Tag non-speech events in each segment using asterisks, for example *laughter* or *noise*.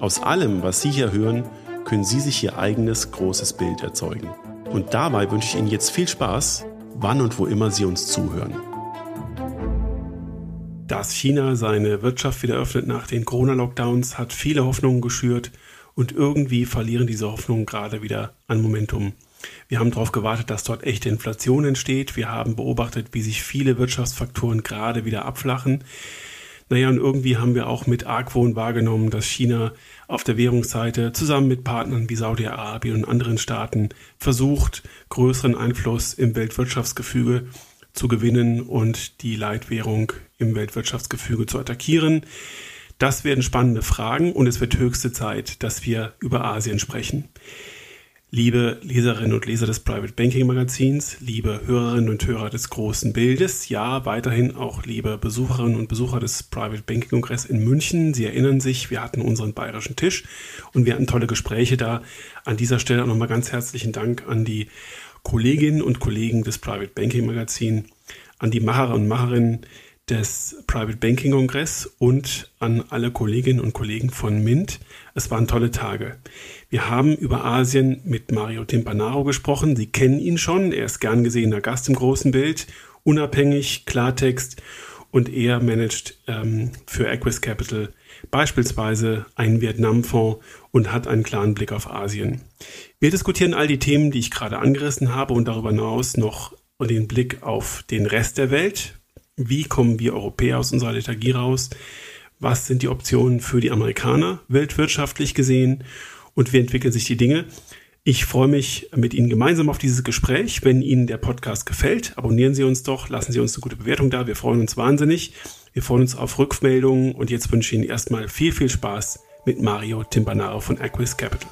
Aus allem, was Sie hier hören, können Sie sich Ihr eigenes großes Bild erzeugen. Und dabei wünsche ich Ihnen jetzt viel Spaß wann und wo immer Sie uns zuhören. Dass China seine Wirtschaft wieder öffnet nach den Corona-Lockdowns, hat viele Hoffnungen geschürt und irgendwie verlieren diese Hoffnungen gerade wieder an Momentum. Wir haben darauf gewartet, dass dort echte Inflation entsteht. Wir haben beobachtet, wie sich viele Wirtschaftsfaktoren gerade wieder abflachen. Naja, und irgendwie haben wir auch mit Argwohn wahrgenommen, dass China auf der Währungsseite zusammen mit Partnern wie Saudi-Arabien und anderen Staaten versucht, größeren Einfluss im Weltwirtschaftsgefüge zu gewinnen und die Leitwährung im Weltwirtschaftsgefüge zu attackieren. Das werden spannende Fragen und es wird höchste Zeit, dass wir über Asien sprechen. Liebe Leserinnen und Leser des Private Banking Magazins, liebe Hörerinnen und Hörer des großen Bildes, ja, weiterhin auch liebe Besucherinnen und Besucher des Private Banking Kongress in München. Sie erinnern sich, wir hatten unseren bayerischen Tisch und wir hatten tolle Gespräche da. An dieser Stelle nochmal ganz herzlichen Dank an die Kolleginnen und Kollegen des Private Banking Magazin, an die Macher und Macherinnen des Private Banking Kongress und an alle Kolleginnen und Kollegen von Mint. Es waren tolle Tage. Wir haben über Asien mit Mario Timpanaro gesprochen. Sie kennen ihn schon. Er ist gern gesehener Gast im großen Bild, unabhängig, Klartext und er managt ähm, für Equus Capital beispielsweise einen Vietnam-Fonds und hat einen klaren Blick auf Asien. Wir diskutieren all die Themen, die ich gerade angerissen habe und darüber hinaus noch den Blick auf den Rest der Welt, wie kommen wir Europäer aus unserer Lethargie raus? Was sind die Optionen für die Amerikaner weltwirtschaftlich gesehen? Und wie entwickeln sich die Dinge? Ich freue mich mit Ihnen gemeinsam auf dieses Gespräch. Wenn Ihnen der Podcast gefällt, abonnieren Sie uns doch, lassen Sie uns eine gute Bewertung da. Wir freuen uns wahnsinnig. Wir freuen uns auf Rückmeldungen und jetzt wünsche ich Ihnen erstmal viel, viel Spaß mit Mario Timpanaro von Aquis Capital.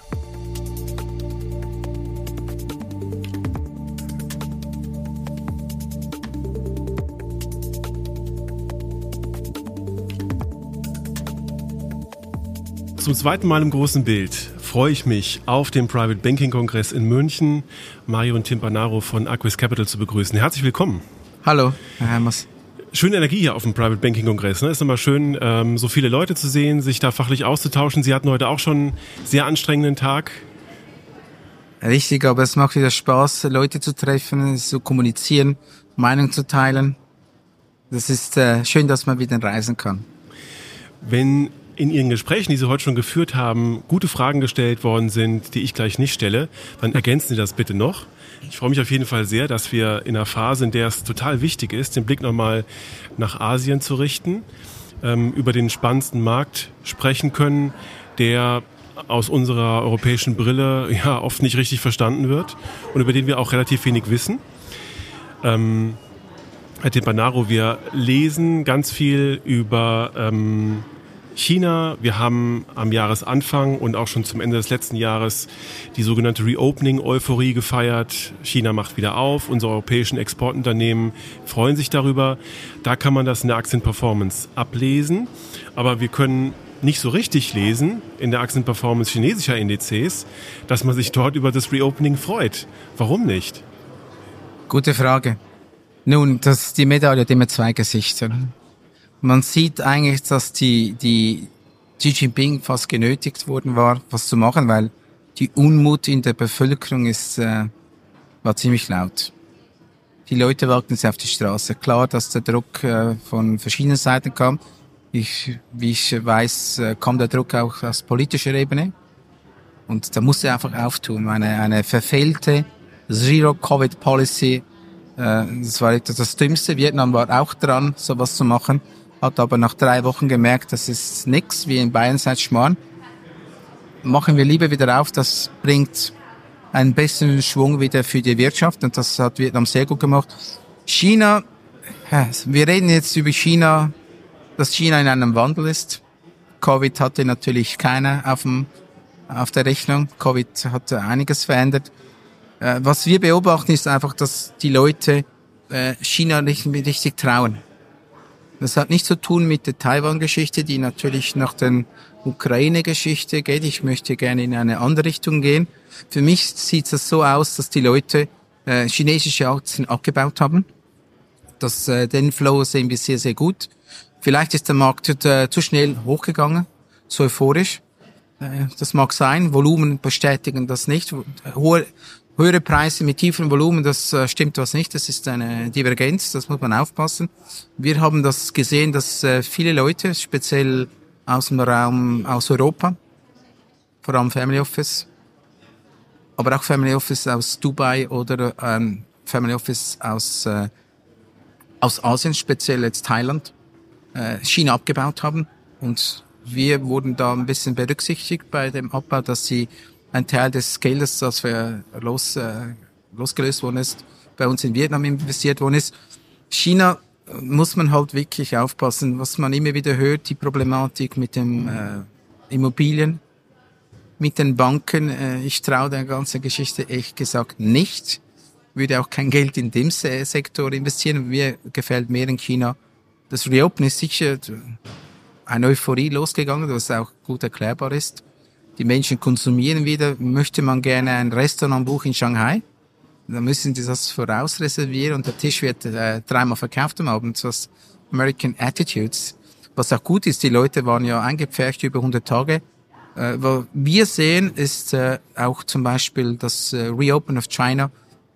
Zum zweiten Mal im großen Bild freue ich mich, auf dem Private Banking Kongress in München Mario Timpanaro von Aquis Capital zu begrüßen. Herzlich willkommen. Hallo, Herr Hermers. Schöne Energie hier auf dem Private Banking Kongress. Ne? Ist immer schön, ähm, so viele Leute zu sehen, sich da fachlich auszutauschen. Sie hatten heute auch schon einen sehr anstrengenden Tag. Richtig, aber es macht wieder Spaß, Leute zu treffen, zu kommunizieren, Meinung zu teilen. Das ist äh, schön, dass man wieder reisen kann. Wenn in Ihren Gesprächen, die Sie heute schon geführt haben, gute Fragen gestellt worden sind, die ich gleich nicht stelle, dann ergänzen Sie das bitte noch. Ich freue mich auf jeden Fall sehr, dass wir in einer Phase, in der es total wichtig ist, den Blick nochmal nach Asien zu richten, ähm, über den spannendsten Markt sprechen können, der aus unserer europäischen Brille ja oft nicht richtig verstanden wird und über den wir auch relativ wenig wissen. Ähm, Herr Timpanaro, wir lesen ganz viel über ähm, China. Wir haben am Jahresanfang und auch schon zum Ende des letzten Jahres die sogenannte Reopening-Euphorie gefeiert. China macht wieder auf. Unsere europäischen Exportunternehmen freuen sich darüber. Da kann man das in der Aktienperformance ablesen. Aber wir können nicht so richtig lesen in der Aktienperformance chinesischer Indizes, dass man sich dort über das Reopening freut. Warum nicht? Gute Frage. Nun, das, die Medaille hat immer zwei Gesichter. Man sieht eigentlich, dass die, die Xi Jinping fast genötigt worden war, was zu machen, weil die Unmut in der Bevölkerung ist, äh, war ziemlich laut. Die Leute wagten es auf die Straße. Klar, dass der Druck äh, von verschiedenen Seiten kam. Ich, wie ich weiß, äh, kam der Druck auch aus politischer Ebene. Und da musste er einfach auftun. Eine, eine verfehlte Zero-Covid-Policy, äh, das war etwas das Dümmste. Vietnam war auch dran, sowas zu machen, hat aber nach drei Wochen gemerkt, das ist nix, wie in Bayern seit Schmarrn. Machen wir lieber wieder auf, das bringt einen besseren Schwung wieder für die Wirtschaft und das hat Vietnam sehr gut gemacht. China, wir reden jetzt über China, dass China in einem Wandel ist. Covid hatte natürlich keiner auf, dem, auf der Rechnung. Covid hat einiges verändert. Äh, was wir beobachten, ist einfach, dass die Leute äh, China nicht richtig trauen. Das hat nichts zu tun mit der Taiwan-Geschichte, die natürlich nach der Ukraine-Geschichte geht. Ich möchte gerne in eine andere Richtung gehen. Für mich sieht es so aus, dass die Leute äh, chinesische Aktien abgebaut haben. Das, äh, den Flow sehen wir sehr, sehr gut. Vielleicht ist der Markt äh, zu schnell hochgegangen, so euphorisch. Äh, das mag sein. Volumen bestätigen das nicht. Hohe, höhere Preise mit tiefem Volumen, das äh, stimmt was nicht. Das ist eine Divergenz. Das muss man aufpassen. Wir haben das gesehen, dass äh, viele Leute, speziell aus dem Raum, aus Europa, vor allem Family Office, aber auch Family Office aus Dubai oder ähm, Family Office aus, äh, aus Asien, speziell jetzt Thailand, äh, China abgebaut haben. Und wir wurden da ein bisschen berücksichtigt bei dem Abbau, dass sie ein Teil des Geldes, das wir los, äh, losgelöst worden ist, bei uns in Vietnam investiert worden ist. China äh, muss man halt wirklich aufpassen, was man immer wieder hört, die Problematik mit dem äh, Immobilien, mit den Banken. Äh, ich traue der ganzen Geschichte echt gesagt nicht. Würde auch kein Geld in dem Sektor investieren. Mir gefällt mehr in China. Das Reopen ist sicher eine Euphorie losgegangen, was auch gut erklärbar ist. Die Menschen konsumieren wieder. Möchte man gerne ein Restaurant buchen in Shanghai? Dann müssen sie das vorausreservieren und der Tisch wird äh, dreimal verkauft am Abend. Das American Attitudes. Was auch gut ist, die Leute waren ja eingepfercht über 100 Tage äh, was wir sehen, ist äh, auch zum Beispiel das äh, Reopen of China.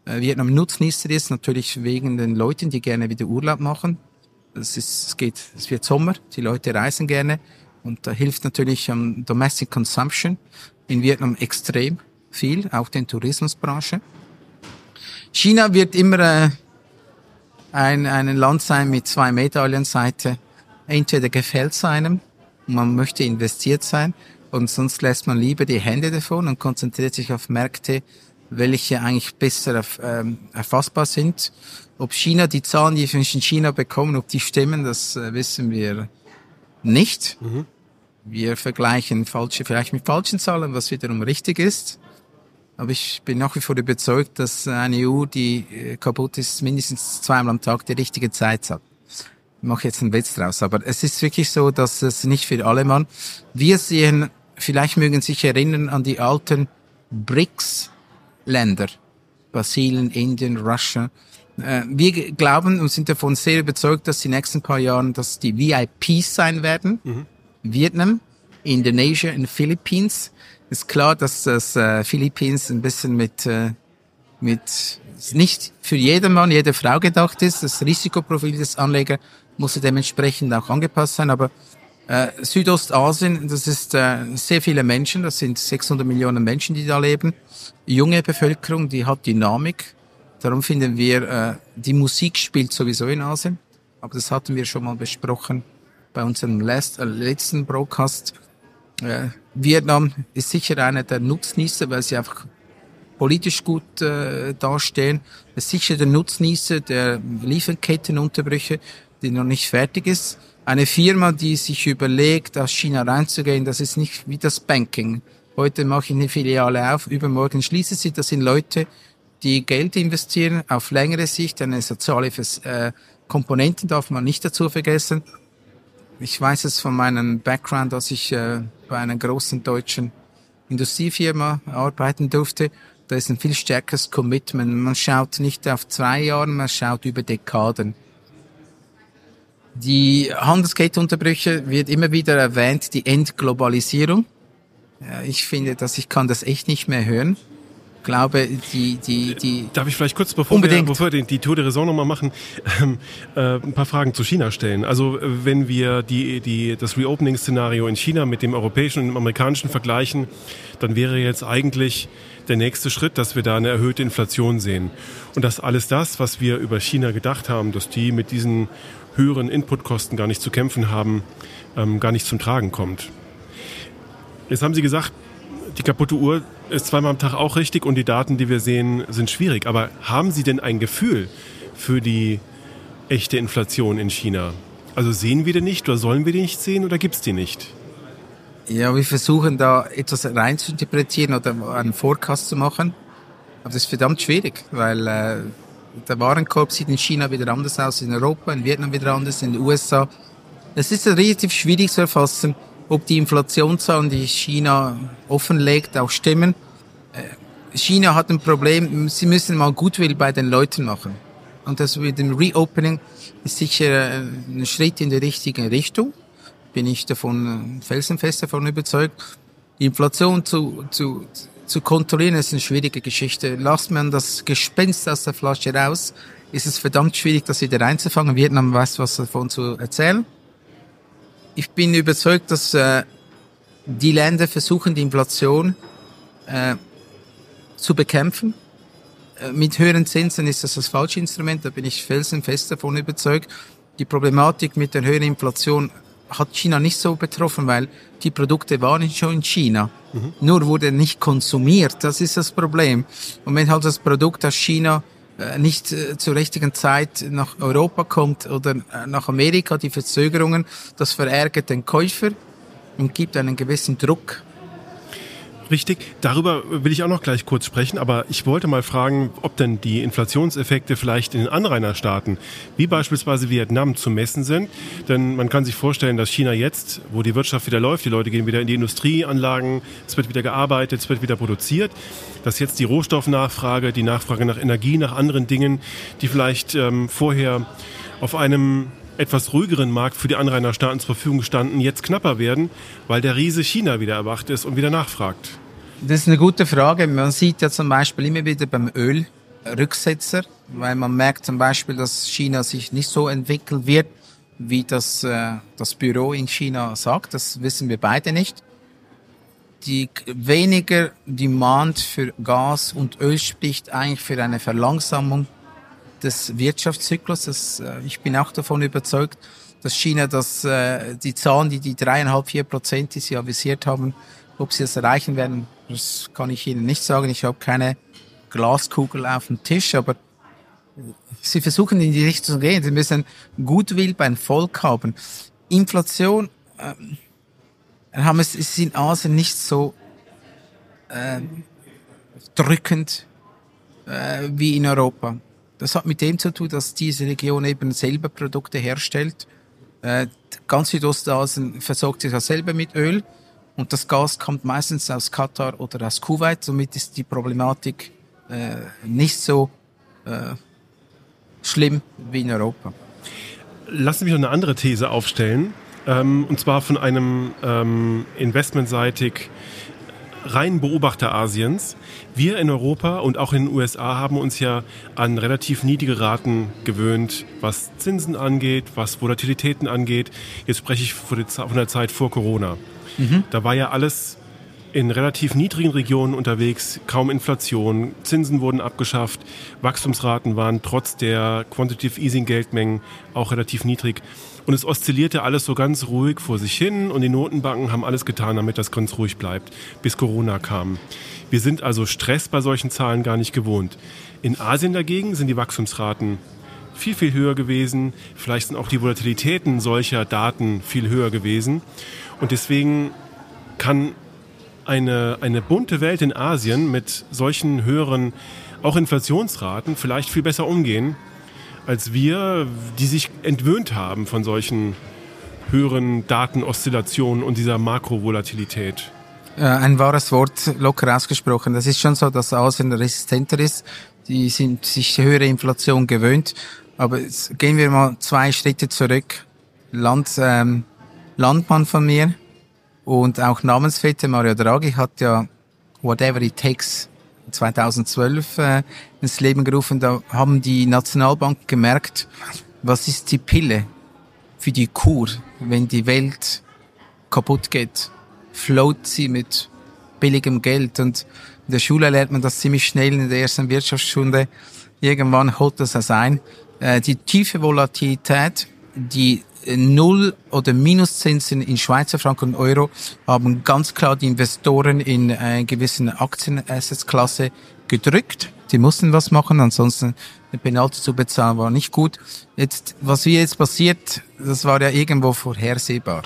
Äh, Vietnam Nutznießer ist natürlich wegen den Leuten, die gerne wieder Urlaub machen. Es, ist, es geht, es wird Sommer, die Leute reisen gerne und da hilft natürlich um, Domestic Consumption in Vietnam extrem viel, auch den Tourismusbranche. China wird immer äh, ein, ein Land sein mit zwei Medaillenseite. Entweder gefällt es einem, man möchte investiert sein, und sonst lässt man lieber die Hände davon und konzentriert sich auf Märkte, welche eigentlich besser ähm, erfassbar sind. Ob China, die Zahlen, die wir in China bekommen, ob die stimmen, das äh, wissen wir nicht. Mhm. Wir vergleichen falsche, vielleicht mit falschen Zahlen, was wiederum richtig ist. Aber ich bin nach wie vor überzeugt, dass eine EU, die äh, kaputt ist, mindestens zweimal am Tag die richtige Zeit hat. Ich mache jetzt einen Witz draus, aber es ist wirklich so, dass es nicht für alle Mann. Wir sehen vielleicht mögen sich erinnern an die alten BRICS-Länder. Brasilien, Indien, Russia. Äh, wir glauben und sind davon sehr überzeugt, dass die nächsten paar Jahren, dass die VIPs sein werden. Mhm. Vietnam, Indonesia und Philippines. Ist klar, dass das äh, Philippines ein bisschen mit, äh, mit nicht für jedermann, jede Frau gedacht ist. Das Risikoprofil des Anlegers muss dementsprechend auch angepasst sein, aber äh, Südostasien, das ist äh, sehr viele Menschen, das sind 600 Millionen Menschen, die da leben. Junge Bevölkerung, die hat Dynamik. Darum finden wir, äh, die Musik spielt sowieso in Asien. Aber das hatten wir schon mal besprochen bei unserem last, äh, letzten Broadcast. Äh, Vietnam ist sicher einer der Nutznießer, weil sie einfach politisch gut äh, dastehen. Es ist sicher der Nutznießer der Lieferkettenunterbrüche, die noch nicht fertig ist eine Firma, die sich überlegt, aus China reinzugehen, das ist nicht wie das Banking. Heute mache ich eine Filiale auf, übermorgen schließe sie. Das sind Leute, die Geld investieren auf längere Sicht. Eine soziale äh, Komponente darf man nicht dazu vergessen. Ich weiß es von meinem Background, dass ich äh, bei einer großen deutschen Industriefirma arbeiten durfte. Da ist ein viel stärkeres Commitment. Man schaut nicht auf zwei Jahre, man schaut über Dekaden. Die Handelskettenunterbrüche wird immer wieder erwähnt, die Entglobalisierung. Ich finde, dass ich kann das echt nicht mehr hören. Glaube, die, die, die. Darf ich vielleicht kurz, bevor Unbedingt. wir, bevor wir die, Tour de Raison nochmal machen, ähm, äh, ein paar Fragen zu China stellen. Also äh, wenn wir die, die, das Reopening-Szenario in China mit dem europäischen und dem amerikanischen vergleichen, dann wäre jetzt eigentlich der nächste Schritt, dass wir da eine erhöhte Inflation sehen. Und dass alles das, was wir über China gedacht haben, dass die mit diesen höheren Inputkosten gar nicht zu kämpfen haben, ähm, gar nicht zum Tragen kommt. Jetzt haben Sie gesagt, die kaputte Uhr ist zweimal am Tag auch richtig und die Daten, die wir sehen, sind schwierig. Aber haben Sie denn ein Gefühl für die echte Inflation in China? Also sehen wir die nicht oder sollen wir die nicht sehen oder gibt es die nicht? Ja, wir versuchen da etwas rein zu interpretieren oder einen Forecast zu machen. Aber das ist verdammt schwierig, weil äh, der Warenkorb sieht in China wieder anders aus, in Europa, in Vietnam wieder anders, in den USA. Es ist relativ schwierig zu erfassen, ob die Inflationszahlen, die China offenlegt, auch stimmen. Äh, China hat ein Problem, sie müssen mal Gutwill bei den Leuten machen. Und das mit dem Reopening ist sicher äh, ein Schritt in die richtige Richtung. Bin ich davon äh, felsenfest davon überzeugt. Die Inflation zu, zu, zu kontrollieren ist eine schwierige Geschichte. Lasst man das Gespenst aus der Flasche raus, ist es verdammt schwierig, das wieder reinzufangen. Vietnam weiß was davon zu erzählen. Ich bin überzeugt, dass äh, die Länder versuchen, die Inflation äh, zu bekämpfen. Äh, mit höheren Zinsen ist das das falsche Instrument, da bin ich felsenfest davon überzeugt. Die Problematik mit der höheren Inflation hat China nicht so betroffen, weil die Produkte waren schon in China. Mhm. Nur wurde nicht konsumiert. Das ist das Problem. Und wenn halt das Produkt aus China nicht äh, zur richtigen Zeit nach Europa kommt oder äh, nach Amerika, die Verzögerungen, das verärgert den Käufer und gibt einen gewissen Druck Richtig, darüber will ich auch noch gleich kurz sprechen, aber ich wollte mal fragen, ob denn die Inflationseffekte vielleicht in den Anrainerstaaten, wie beispielsweise Vietnam, zu messen sind. Denn man kann sich vorstellen, dass China jetzt, wo die Wirtschaft wieder läuft, die Leute gehen wieder in die Industrieanlagen, es wird wieder gearbeitet, es wird wieder produziert, dass jetzt die Rohstoffnachfrage, die Nachfrage nach Energie, nach anderen Dingen, die vielleicht ähm, vorher auf einem etwas ruhigeren Markt für die Anrainerstaaten zur Verfügung standen, jetzt knapper werden, weil der Riese China wieder erwacht ist und wieder nachfragt. Das ist eine gute Frage. Man sieht ja zum Beispiel immer wieder beim Öl Rücksetzer, weil man merkt zum Beispiel, dass China sich nicht so entwickeln wird, wie das, äh, das Büro in China sagt. Das wissen wir beide nicht. Die weniger Demand für Gas und Öl spricht eigentlich für eine Verlangsamung des Wirtschaftszyklus. Das, äh, ich bin auch davon überzeugt, dass China das, äh, die Zahlen, die die dreieinhalb, vier Prozent, die sie avisiert haben, ob sie das erreichen werden, das kann ich Ihnen nicht sagen. Ich habe keine Glaskugel auf dem Tisch, aber Sie versuchen in die Richtung zu gehen. Sie müssen Gutwill beim Volk haben. Inflation ähm, haben es ist in Asien nicht so ähm, drückend äh, wie in Europa. Das hat mit dem zu tun, dass diese Region eben selber Produkte herstellt. Äh, ganz Südostasien versorgt sich ja selber mit Öl. Und das Gas kommt meistens aus Katar oder aus Kuwait. Somit ist die Problematik äh, nicht so äh, schlimm wie in Europa. Lassen Sie mich noch eine andere These aufstellen. Ähm, und zwar von einem ähm, investmentseitig reinen Beobachter Asiens. Wir in Europa und auch in den USA haben uns ja an relativ niedrige Raten gewöhnt, was Zinsen angeht, was Volatilitäten angeht. Jetzt spreche ich von der Zeit vor Corona. Mhm. Da war ja alles in relativ niedrigen Regionen unterwegs, kaum Inflation, Zinsen wurden abgeschafft, Wachstumsraten waren trotz der Quantitative Easing Geldmengen auch relativ niedrig. Und es oszillierte alles so ganz ruhig vor sich hin und die Notenbanken haben alles getan, damit das ganz ruhig bleibt, bis Corona kam. Wir sind also Stress bei solchen Zahlen gar nicht gewohnt. In Asien dagegen sind die Wachstumsraten viel, viel höher gewesen. Vielleicht sind auch die Volatilitäten solcher Daten viel höher gewesen. Und deswegen kann eine, eine bunte Welt in Asien mit solchen höheren, auch Inflationsraten, vielleicht viel besser umgehen, als wir, die sich entwöhnt haben von solchen höheren Datenoszillationen und dieser Makrovolatilität. Ein wahres Wort, locker ausgesprochen. Das ist schon so, dass Asien resistenter ist. Die sind sich höhere Inflation gewöhnt. Aber jetzt gehen wir mal zwei Schritte zurück. Land, ähm, Landmann von mir und auch Namensvetter Mario Draghi hat ja whatever it takes 2012 äh, ins Leben gerufen. Da haben die Nationalbanken gemerkt, was ist die Pille für die Kur, wenn die Welt kaputt geht. Float sie mit billigem Geld. Und in der Schule lernt man das ziemlich schnell in der ersten Wirtschaftsstunde. Irgendwann holt das das ein. Äh, die tiefe Volatilität, die Null- oder Minuszinsen in Schweizer Franken und Euro haben ganz klar die Investoren in einer gewissen Aktienassetklasse gedrückt. Die mussten was machen, ansonsten eine Penalty zu bezahlen war nicht gut. Jetzt, was hier jetzt passiert, das war ja irgendwo vorhersehbar.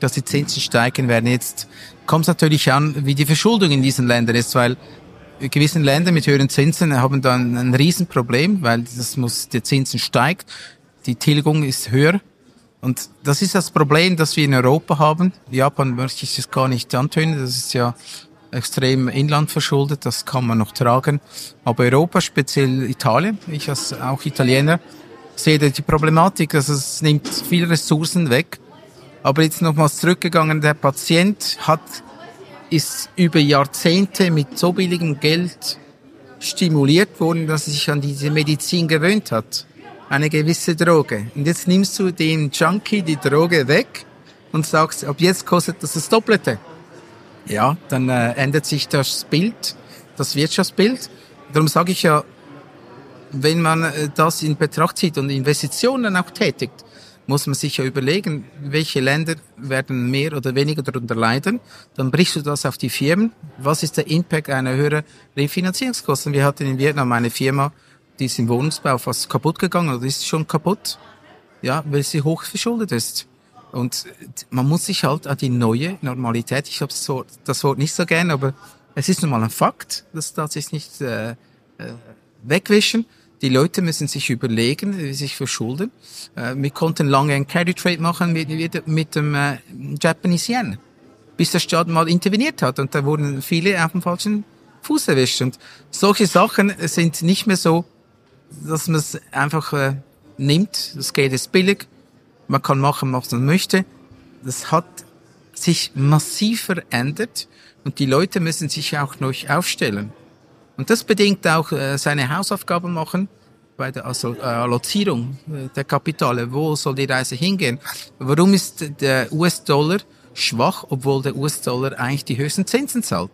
Dass die Zinsen steigen werden. Jetzt kommt es natürlich an, wie die Verschuldung in diesen Ländern ist, weil gewissen Länder mit höheren Zinsen haben dann ein Riesenproblem, weil das muss, der Zinsen steigt, die Tilgung ist höher und das ist das Problem, das wir in Europa haben. Japan möchte ich das gar nicht antönen, das ist ja extrem inlandverschuldet, das kann man noch tragen. Aber Europa, speziell Italien, ich als auch Italiener, sehe die Problematik, dass es nimmt viele Ressourcen weg. Aber jetzt nochmals zurückgegangen, der Patient hat, ist über Jahrzehnte mit so billigem Geld stimuliert worden, dass er sich an diese Medizin gewöhnt hat eine gewisse Droge. Und jetzt nimmst du dem Junkie die Droge weg und sagst, ab jetzt kostet das das Doppelte. Ja, dann äh, ändert sich das Bild, das Wirtschaftsbild. Darum sage ich ja, wenn man äh, das in Betracht zieht und Investitionen auch tätigt, muss man sich ja überlegen, welche Länder werden mehr oder weniger darunter leiden. Dann brichst du das auf die Firmen. Was ist der Impact einer höheren Refinanzierungskosten? Wir hatten in Vietnam eine Firma, die ist im Wohnungsbau fast kaputt gegangen oder ist schon kaputt, ja, weil sie hoch verschuldet ist. Und man muss sich halt an die neue Normalität, ich habe das Wort, nicht so gern, aber es ist nun mal ein Fakt, das darf sich nicht äh, äh, wegwischen. Die Leute müssen sich überlegen, wie sie sich verschulden. Äh, wir konnten lange ein Carry Trade machen mit, mit, mit dem äh, Japanese Yen, bis der Staat mal interveniert hat und da wurden viele auf dem falschen Fuß erwischt. Und solche Sachen sind nicht mehr so dass man es einfach äh, nimmt. Das Geld ist billig. Man kann machen, was man möchte. Das hat sich massiv verändert und die Leute müssen sich auch noch aufstellen. Und das bedingt auch äh, seine Hausaufgaben machen bei der äh, Allozierung äh, der Kapitale. Wo soll die Reise hingehen? Warum ist der US-Dollar schwach, obwohl der US-Dollar eigentlich die höchsten Zinsen zahlt?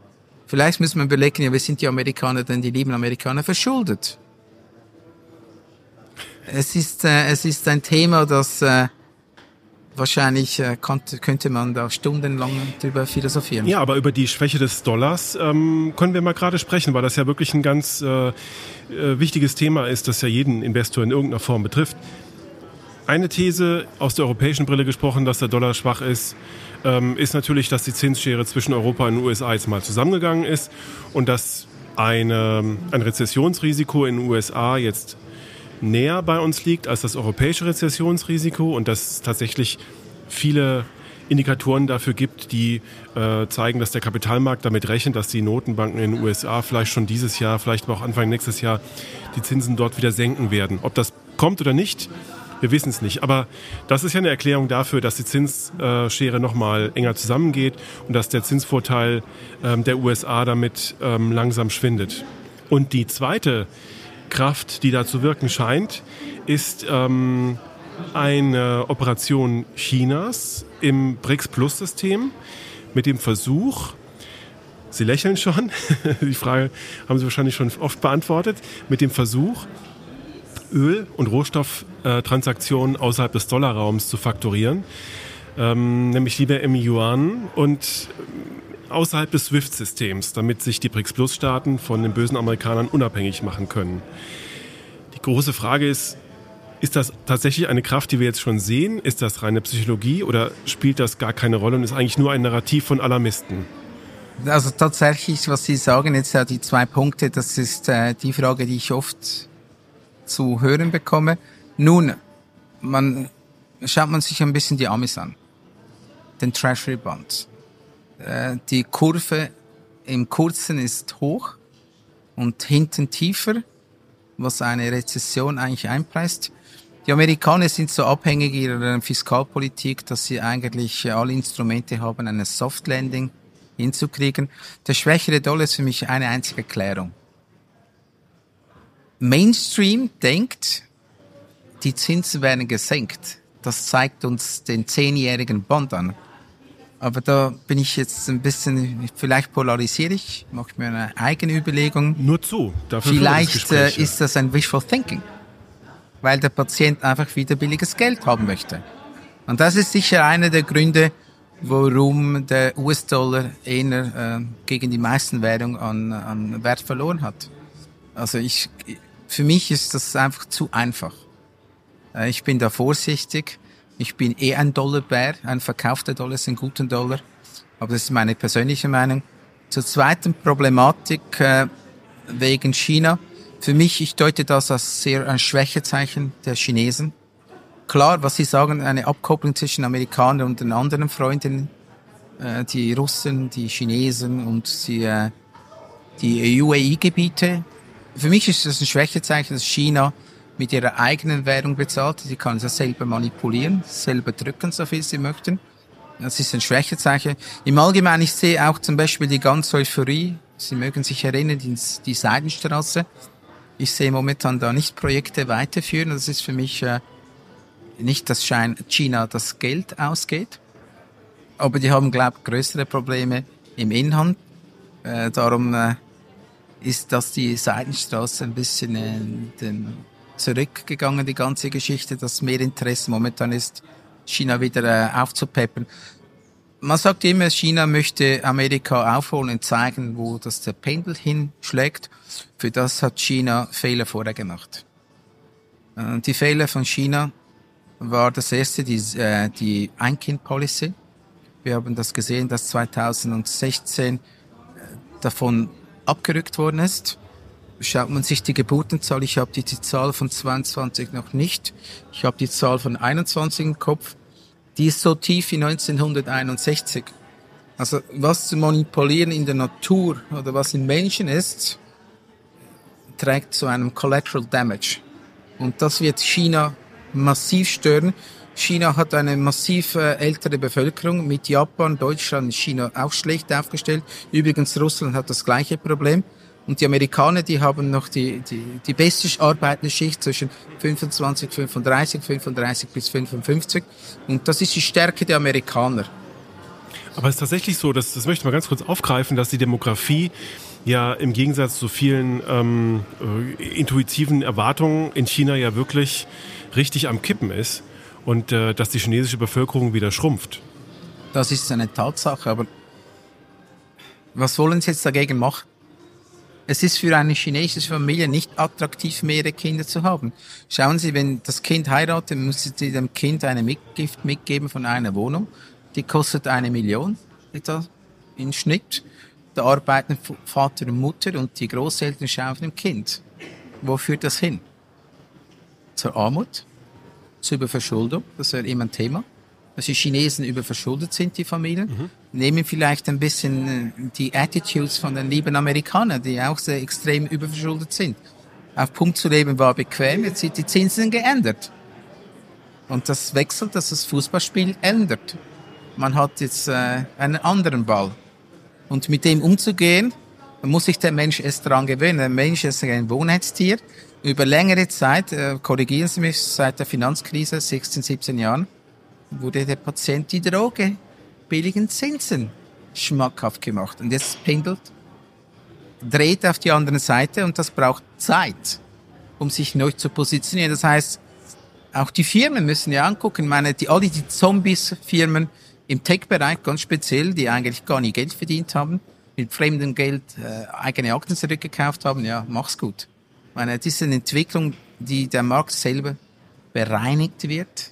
Vielleicht müssen wir überlegen, ja, wir sind die Amerikaner, denn die lieben Amerikaner verschuldet. Es ist, äh, es ist ein Thema, das äh, wahrscheinlich äh, konnte, könnte man da stundenlang drüber philosophieren. Ja, aber über die Schwäche des Dollars ähm, können wir mal gerade sprechen, weil das ja wirklich ein ganz äh, äh, wichtiges Thema ist, das ja jeden Investor in irgendeiner Form betrifft. Eine These aus der europäischen Brille gesprochen, dass der Dollar schwach ist, ähm, ist natürlich, dass die Zinsschere zwischen Europa und den USA jetzt mal zusammengegangen ist und dass eine, ein Rezessionsrisiko in den USA jetzt näher bei uns liegt als das europäische Rezessionsrisiko und dass es tatsächlich viele Indikatoren dafür gibt, die äh, zeigen, dass der Kapitalmarkt damit rechnet, dass die Notenbanken in den USA vielleicht schon dieses Jahr, vielleicht aber auch Anfang nächstes Jahr die Zinsen dort wieder senken werden. Ob das kommt oder nicht, wir wissen es nicht. Aber das ist ja eine Erklärung dafür, dass die Zinsschere nochmal enger zusammengeht und dass der Zinsvorteil ähm, der USA damit ähm, langsam schwindet. Und die zweite Kraft, die da zu wirken scheint, ist ähm, eine Operation Chinas im BRICS-Plus-System mit dem Versuch, Sie lächeln schon, *laughs* die Frage haben Sie wahrscheinlich schon oft beantwortet, mit dem Versuch, Öl- und Rohstofftransaktionen außerhalb des Dollarraums zu faktorieren, ähm, nämlich lieber im Yuan. Und außerhalb des SWIFT-Systems, damit sich die BRICS-Plus-Staaten von den bösen Amerikanern unabhängig machen können. Die große Frage ist, ist das tatsächlich eine Kraft, die wir jetzt schon sehen? Ist das reine Psychologie oder spielt das gar keine Rolle und ist eigentlich nur ein Narrativ von Alarmisten? Also tatsächlich, was Sie sagen, jetzt ja die zwei Punkte, das ist äh, die Frage, die ich oft zu hören bekomme. Nun, man schaut man sich ein bisschen die Amis an, den Treasury Bonds. Äh, die Kurve im Kurzen ist hoch und hinten tiefer, was eine Rezession eigentlich einpreist. Die Amerikaner sind so abhängig ihrer Fiskalpolitik, dass sie eigentlich alle Instrumente haben, eine Soft Landing hinzukriegen. Der schwächere Dollar ist für mich eine einzige Erklärung. Mainstream denkt, die Zinsen werden gesenkt. Das zeigt uns den zehnjährigen Bond an. Aber da bin ich jetzt ein bisschen, vielleicht polarisiere ich, mache mir eine eigene Überlegung. Nur zu. Dafür vielleicht äh, ist das ein Wishful Thinking, weil der Patient einfach wieder billiges Geld haben möchte. Und das ist sicher einer der Gründe, warum der US-Dollar eher äh, gegen die meisten Währungen an, an Wert verloren hat. Also ich, für mich ist das einfach zu einfach. Äh, ich bin da vorsichtig. Ich bin eh ein Dollarbär. Ein verkaufter Dollar ist ein guter Dollar. Aber das ist meine persönliche Meinung. Zur zweiten Problematik äh, wegen China. Für mich, ich deute das als sehr ein Schwächezeichen der Chinesen. Klar, was Sie sagen, eine Abkopplung zwischen Amerikanern und den anderen Freunden, äh, die Russen, die Chinesen und die, äh, die UAE-Gebiete. Für mich ist das ein Schwächezeichen, dass China mit ihrer eigenen Währung bezahlt. Sie kann es selber manipulieren, selber drücken, so viel sie möchten. Das ist ein Schwächezeichen. Im Allgemeinen, ich sehe auch zum Beispiel die ganze Euphorie. Sie mögen sich erinnern, die, die Seidenstraße. Ich sehe momentan da nicht Projekte weiterführen. Das ist für mich äh, nicht, dass China das Geld ausgeht. Aber die haben, glaube ich, größere Probleme im Inhalt. Äh, darum äh, ist das die Seidenstraße ein bisschen äh, den zurückgegangen, die ganze Geschichte, dass mehr Interesse momentan ist, China wieder äh, aufzupeppen. Man sagt immer, China möchte Amerika aufholen und zeigen, wo das der Pendel hinschlägt. Für das hat China Fehler vorher gemacht. Äh, die Fehler von China war das erste, die, äh, die Ein-Kind-Policy. Wir haben das gesehen, dass 2016 äh, davon abgerückt worden ist schaut man sich die Geburtenzahl, ich habe die, die Zahl von 22 noch nicht, ich habe die Zahl von 21 im Kopf, die ist so tief wie 1961. Also was zu manipulieren in der Natur oder was in Menschen ist, trägt zu einem Collateral Damage. Und das wird China massiv stören. China hat eine massiv äh, ältere Bevölkerung mit Japan, Deutschland, China auch schlecht aufgestellt. Übrigens Russland hat das gleiche Problem. Und die Amerikaner, die haben noch die, die, die beste arbeitende Schicht zwischen 25, 35, 35 bis 55. Und das ist die Stärke der Amerikaner. Aber es ist tatsächlich so, dass, das möchte ich mal ganz kurz aufgreifen, dass die Demografie ja im Gegensatz zu vielen ähm, äh, intuitiven Erwartungen in China ja wirklich richtig am Kippen ist und äh, dass die chinesische Bevölkerung wieder schrumpft. Das ist eine Tatsache, aber was wollen Sie jetzt dagegen machen? Es ist für eine chinesische Familie nicht attraktiv, mehrere Kinder zu haben. Schauen Sie, wenn das Kind heiratet, müssen Sie dem Kind eine Mitgift mitgeben von einer Wohnung. Die kostet eine Million etwa im Schnitt. Da arbeiten Vater und Mutter und die Großeltern schauen dem Kind. Wo führt das hin? Zur Armut, zur Überverschuldung, das wäre immer ein Thema dass die Chinesen überverschuldet sind, die Familien, mhm. Nehmen vielleicht ein bisschen äh, die Attitudes von den lieben Amerikanern, die auch sehr extrem überverschuldet sind. Auf Punkt zu leben war bequem, jetzt sind die Zinsen geändert. Und das wechselt, dass das Fußballspiel ändert. Man hat jetzt äh, einen anderen Ball. Und mit dem umzugehen, muss sich der Mensch erst daran gewöhnen. Der Mensch ist ein Wohnheitstier. Über längere Zeit, äh, korrigieren Sie mich, seit der Finanzkrise, 16, 17 Jahren, wurde der Patient die Droge billigen Zinsen schmackhaft gemacht. Und jetzt pendelt, dreht auf die andere Seite und das braucht Zeit, um sich neu zu positionieren. Das heißt, auch die Firmen müssen ja angucken, meine, die, alle die Zombies-Firmen im Tech-Bereich ganz speziell, die eigentlich gar nie Geld verdient haben, mit fremdem Geld äh, eigene Aktien zurückgekauft haben, ja, mach's gut. Ich meine, das ist eine Entwicklung, die der Markt selber bereinigt wird,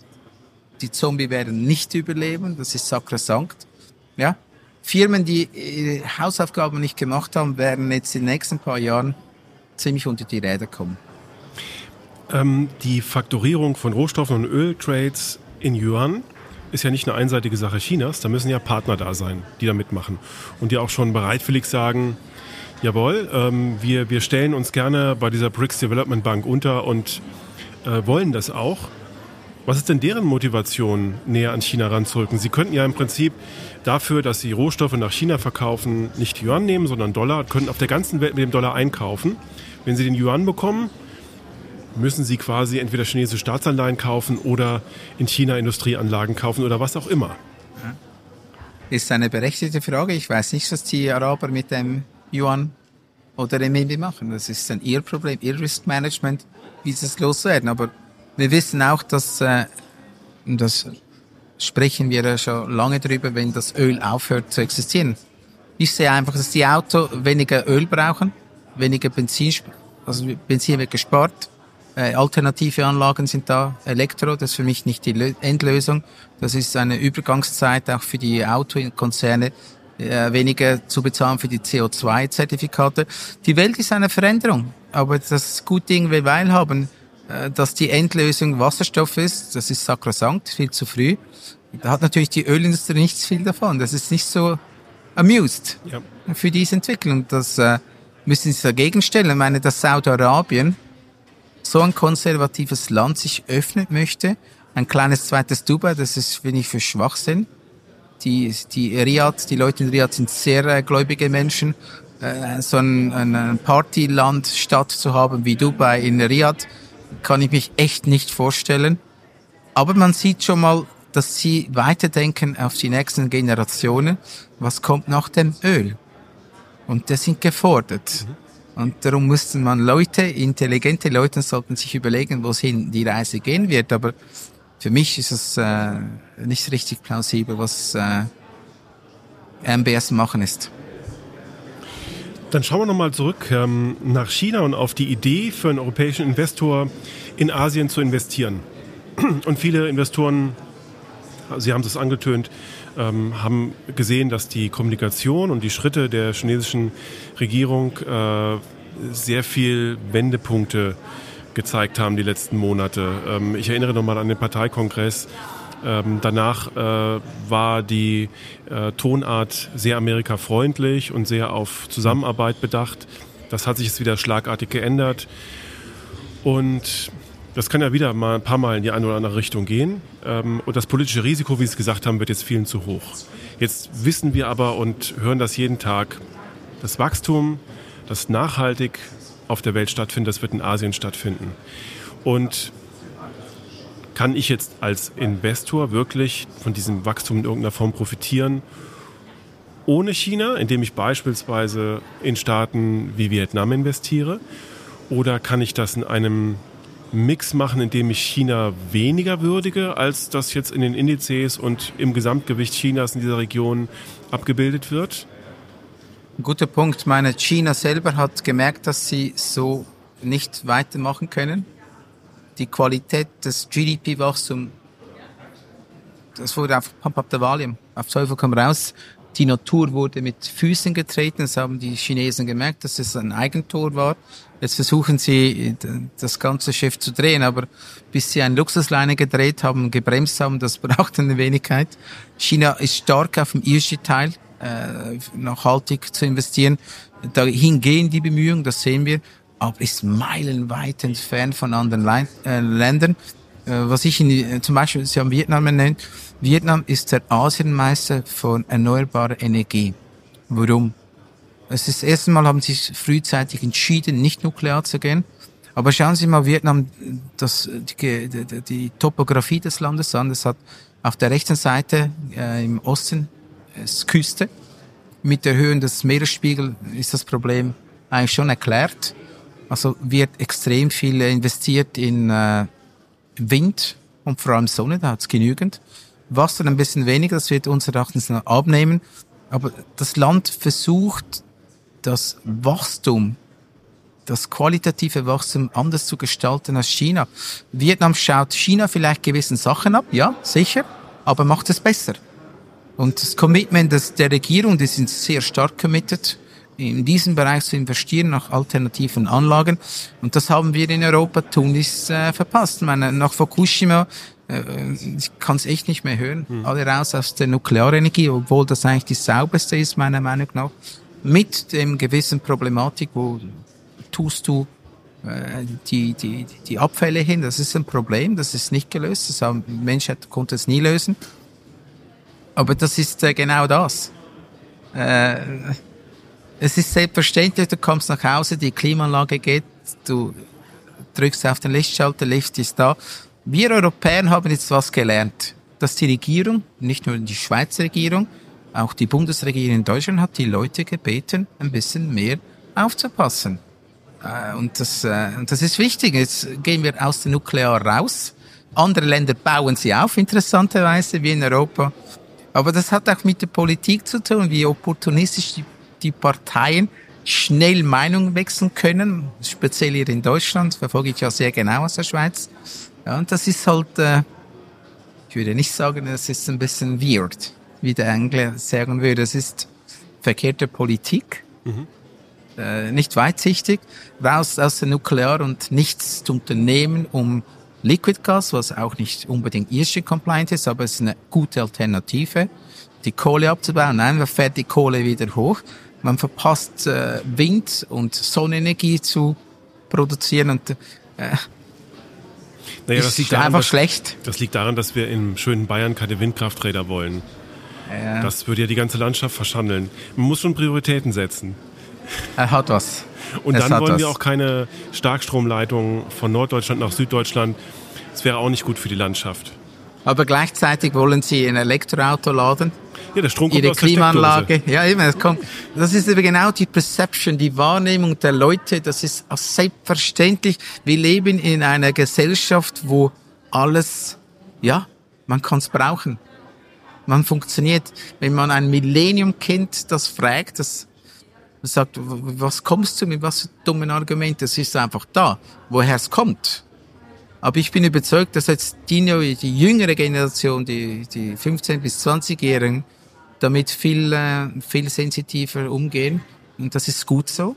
die Zombie werden nicht überleben, das ist sakrosankt. Ja? Firmen, die ihre Hausaufgaben nicht gemacht haben, werden jetzt in den nächsten paar Jahren ziemlich unter die Räder kommen. Ähm, die Faktorierung von Rohstoffen und Öltrades in Yuan ist ja nicht eine einseitige Sache Chinas, da müssen ja Partner da sein, die da mitmachen und die auch schon bereitwillig sagen, jawohl, ähm, wir, wir stellen uns gerne bei dieser BRICS Development Bank unter und äh, wollen das auch. Was ist denn deren Motivation, näher an China ranzurücken? Sie könnten ja im Prinzip dafür, dass sie Rohstoffe nach China verkaufen, nicht Yuan nehmen, sondern Dollar, könnten auf der ganzen Welt mit dem Dollar einkaufen. Wenn sie den Yuan bekommen, müssen sie quasi entweder chinesische Staatsanleihen kaufen oder in China Industrieanlagen kaufen oder was auch immer. Ist eine berechtigte Frage. Ich weiß nicht, was die Araber mit dem Yuan oder Renminbi machen. Das ist dann ihr Problem, ihr Risk Management, wie sie es loswerden. Aber wir wissen auch, dass, äh, das sprechen wir ja schon lange drüber, wenn das Öl aufhört zu existieren. Ich sehe einfach, dass die Autos weniger Öl brauchen, weniger Benzin, also Benzin wird gespart, äh, alternative Anlagen sind da, Elektro, das ist für mich nicht die Endlösung. Das ist eine Übergangszeit auch für die Autokonzerne, äh, weniger zu bezahlen für die CO2-Zertifikate. Die Welt ist eine Veränderung, aber das gute wir weil haben, dass die Endlösung Wasserstoff ist, das ist sakrosankt, viel zu früh. Da hat natürlich die Ölindustrie nichts viel davon. Das ist nicht so amused ja. für diese Entwicklung. Das äh, müssen sie dagegen stellen. Ich meine, dass Saudi-Arabien so ein konservatives Land sich öffnen möchte, ein kleines zweites Dubai, das ist, finde ich, für Schwachsinn. Die, die Riyadh, die Leute in Riyadh sind sehr äh, gläubige Menschen. Äh, so ein, ein Partyland, Stadt zu haben wie Dubai in Riyadh, kann ich mich echt nicht vorstellen. Aber man sieht schon mal, dass sie weiterdenken auf die nächsten Generationen. Was kommt nach dem Öl? Und das sind gefordert. Mhm. Und darum mussten man Leute, intelligente Leute sollten sich überlegen, wohin die Reise gehen wird. Aber für mich ist es äh, nicht richtig plausibel, was äh, MBS machen ist. Dann schauen wir nochmal zurück ähm, nach China und auf die Idee für einen europäischen Investor in Asien zu investieren. *clears throat* Und viele Investoren, Sie haben es angetönt, ähm, haben gesehen, dass die Kommunikation und die Schritte der chinesischen Regierung äh, sehr viel Wendepunkte gezeigt haben die letzten Monate. Ähm, ich erinnere nochmal an den Parteikongress. Ähm, danach äh, war die äh, Tonart sehr amerikafreundlich und sehr auf Zusammenarbeit bedacht. Das hat sich jetzt wieder schlagartig geändert. Und das kann ja wieder mal ein paar Mal in die eine oder andere Richtung gehen. Ähm, und das politische Risiko, wie Sie es gesagt haben, wird jetzt vielen zu hoch. Jetzt wissen wir aber und hören das jeden Tag, das Wachstum, das nachhaltig auf der Welt stattfindet, das wird in Asien stattfinden. Und kann ich jetzt als Investor wirklich von diesem Wachstum in irgendeiner Form profitieren, ohne China, indem ich beispielsweise in Staaten wie Vietnam investiere? Oder kann ich das in einem Mix machen, in dem ich China weniger würdige, als das jetzt in den Indizes und im Gesamtgewicht Chinas in dieser Region abgebildet wird? guter Punkt. Meine China selber hat gemerkt, dass sie so nicht weitermachen können. Die Qualität des GDP-Wachstums, das wurde auf Pump Up the Volume, auf Teufel komm raus. Die Natur wurde mit Füßen getreten. Das haben die Chinesen gemerkt, dass es ein Eigentor war. Jetzt versuchen sie, das ganze Schiff zu drehen, aber bis sie ein Luxusleine gedreht haben, gebremst haben, das *laughs* braucht eine Wenigkeit. China ist stark auf dem ESG-Teil, äh, nachhaltig zu investieren. Dahin gehen die Bemühungen, das sehen wir, aber ist meilenweit entfernt von anderen Lein äh, Ländern. Äh, was ich in, äh, zum Beispiel, Sie haben Vietnam genannt. Vietnam ist der Asienmeister von erneuerbarer Energie. Warum? Es ist das erste Mal haben sie sich frühzeitig entschieden, nicht nuklear zu gehen. Aber schauen Sie mal Vietnam, das, die, die, die Topografie des Landes an. Es hat auf der rechten Seite äh, im Osten es Küste. Mit der Höhe des Meeresspiegels ist das Problem eigentlich schon erklärt. Also wird extrem viel investiert in äh, Wind und vor allem Sonne, da hat es genügend. Wasser ein bisschen weniger, das wird unseres Erachtens abnehmen. Aber das Land versucht das Wachstum, das qualitative Wachstum anders zu gestalten als China. Vietnam schaut China vielleicht gewissen Sachen ab, ja, sicher, aber macht es besser. Und das Commitment der Regierung, die sind sehr stark committed, in diesem Bereich zu investieren nach alternativen Anlagen. Und das haben wir in Europa tunlichst äh, verpasst. Ich meine, nach Fukushima äh, ich kann es echt nicht mehr hören. Mhm. Alle raus aus der Nuklearenergie, obwohl das eigentlich die sauberste ist, meiner Meinung nach mit dem gewissen Problematik, wo tust du äh, die, die, die Abfälle hin. Das ist ein Problem, das ist nicht gelöst. Das haben, die Menschheit konnte es nie lösen. Aber das ist äh, genau das. Äh, es ist selbstverständlich, du kommst nach Hause, die Klimaanlage geht, du drückst auf den Lichtschalter, Licht ist da. Wir Europäer haben jetzt was gelernt, dass die Regierung, nicht nur die Schweizer Regierung, auch die Bundesregierung in Deutschland hat die Leute gebeten, ein bisschen mehr aufzupassen. Äh, und das, äh, das ist wichtig. Jetzt gehen wir aus dem Nuklear raus. Andere Länder bauen sie auf, interessanterweise, wie in Europa. Aber das hat auch mit der Politik zu tun, wie opportunistisch die, die Parteien schnell Meinung wechseln können. Speziell hier in Deutschland verfolge ich ja sehr genau aus der Schweiz. Ja, und das ist halt, äh, ich würde nicht sagen, es ist ein bisschen weird, wie der Engländer sagen würde. Es ist verkehrte Politik. Mhm äh, nicht weitsichtig, raus aus der Nuklear und nichts zu unternehmen, um Liquid Gas, was auch nicht unbedingt ESG compliant ist, aber es ist eine gute Alternative, die Kohle abzubauen. Nein, man fährt die Kohle wieder hoch. Man verpasst äh, Wind- und Sonnenenergie zu produzieren und äh, naja, das liegt daran, einfach dass, schlecht. Das liegt daran, dass wir im schönen Bayern keine Windkrafträder wollen. Ja. Das würde ja die ganze Landschaft verschandeln. Man muss schon Prioritäten setzen. Er hat was. Und es dann wollen wir auch keine Starkstromleitungen von Norddeutschland nach Süddeutschland. Das wäre auch nicht gut für die Landschaft. Aber gleichzeitig wollen Sie ein Elektroauto laden. Ja, der Strom kommt Ihre aus Klimaanlage. ja, eben, das kommt. Das ist aber genau die Perception, die Wahrnehmung der Leute. Das ist selbstverständlich. Wir leben in einer Gesellschaft, wo alles, ja, man kann es brauchen. Man funktioniert. Wenn man ein Millennium-Kind das fragt, das sagt, was kommst du mit was für dummen Argumenten? Das ist einfach da, woher es kommt. Aber ich bin überzeugt, dass jetzt die, die jüngere Generation, die, die 15- bis 20-Jährigen, damit viel, äh, viel sensitiver umgehen. Und das ist gut so.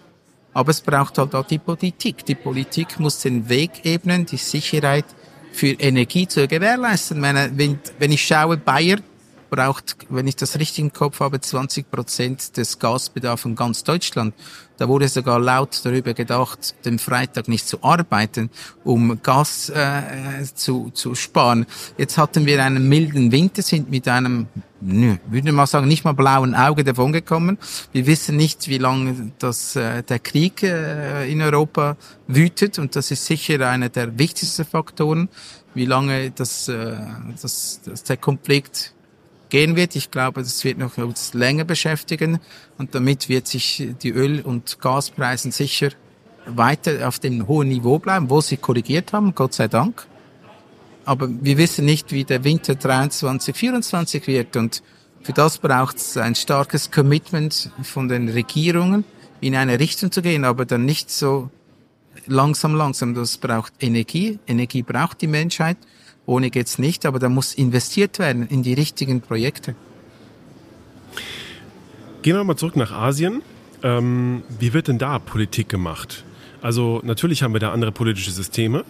Aber es braucht halt auch die Politik. Die Politik muss den Weg ebnen, die Sicherheit für Energie zu gewährleisten. Wenn, wenn ich schaue, Bayer braucht, wenn ich das richtig im Kopf habe, 20 Prozent des Gasbedarfs in ganz Deutschland. Da wurde sogar laut darüber gedacht, den Freitag nicht zu arbeiten, um Gas äh, zu, zu sparen. Jetzt hatten wir einen milden Winter, sind mit einem, nö, würde mal sagen, nicht mal blauen Auge davongekommen. Wir wissen nicht, wie lange das, äh, der Krieg äh, in Europa wütet und das ist sicher einer der wichtigsten Faktoren, wie lange das, äh, das, das der Konflikt gehen wird. Ich glaube, das wird noch uns länger beschäftigen und damit wird sich die Öl- und Gaspreise sicher weiter auf dem hohen Niveau bleiben, wo sie korrigiert haben, Gott sei Dank. Aber wir wissen nicht, wie der Winter 23, 24 wird und für das braucht es ein starkes Commitment von den Regierungen, in eine Richtung zu gehen, aber dann nicht so langsam, langsam. Das braucht Energie. Energie braucht die Menschheit. Ohne geht's nicht, aber da muss investiert werden in die richtigen Projekte. Gehen wir mal zurück nach Asien. Ähm, wie wird denn da Politik gemacht? Also natürlich haben wir da andere politische Systeme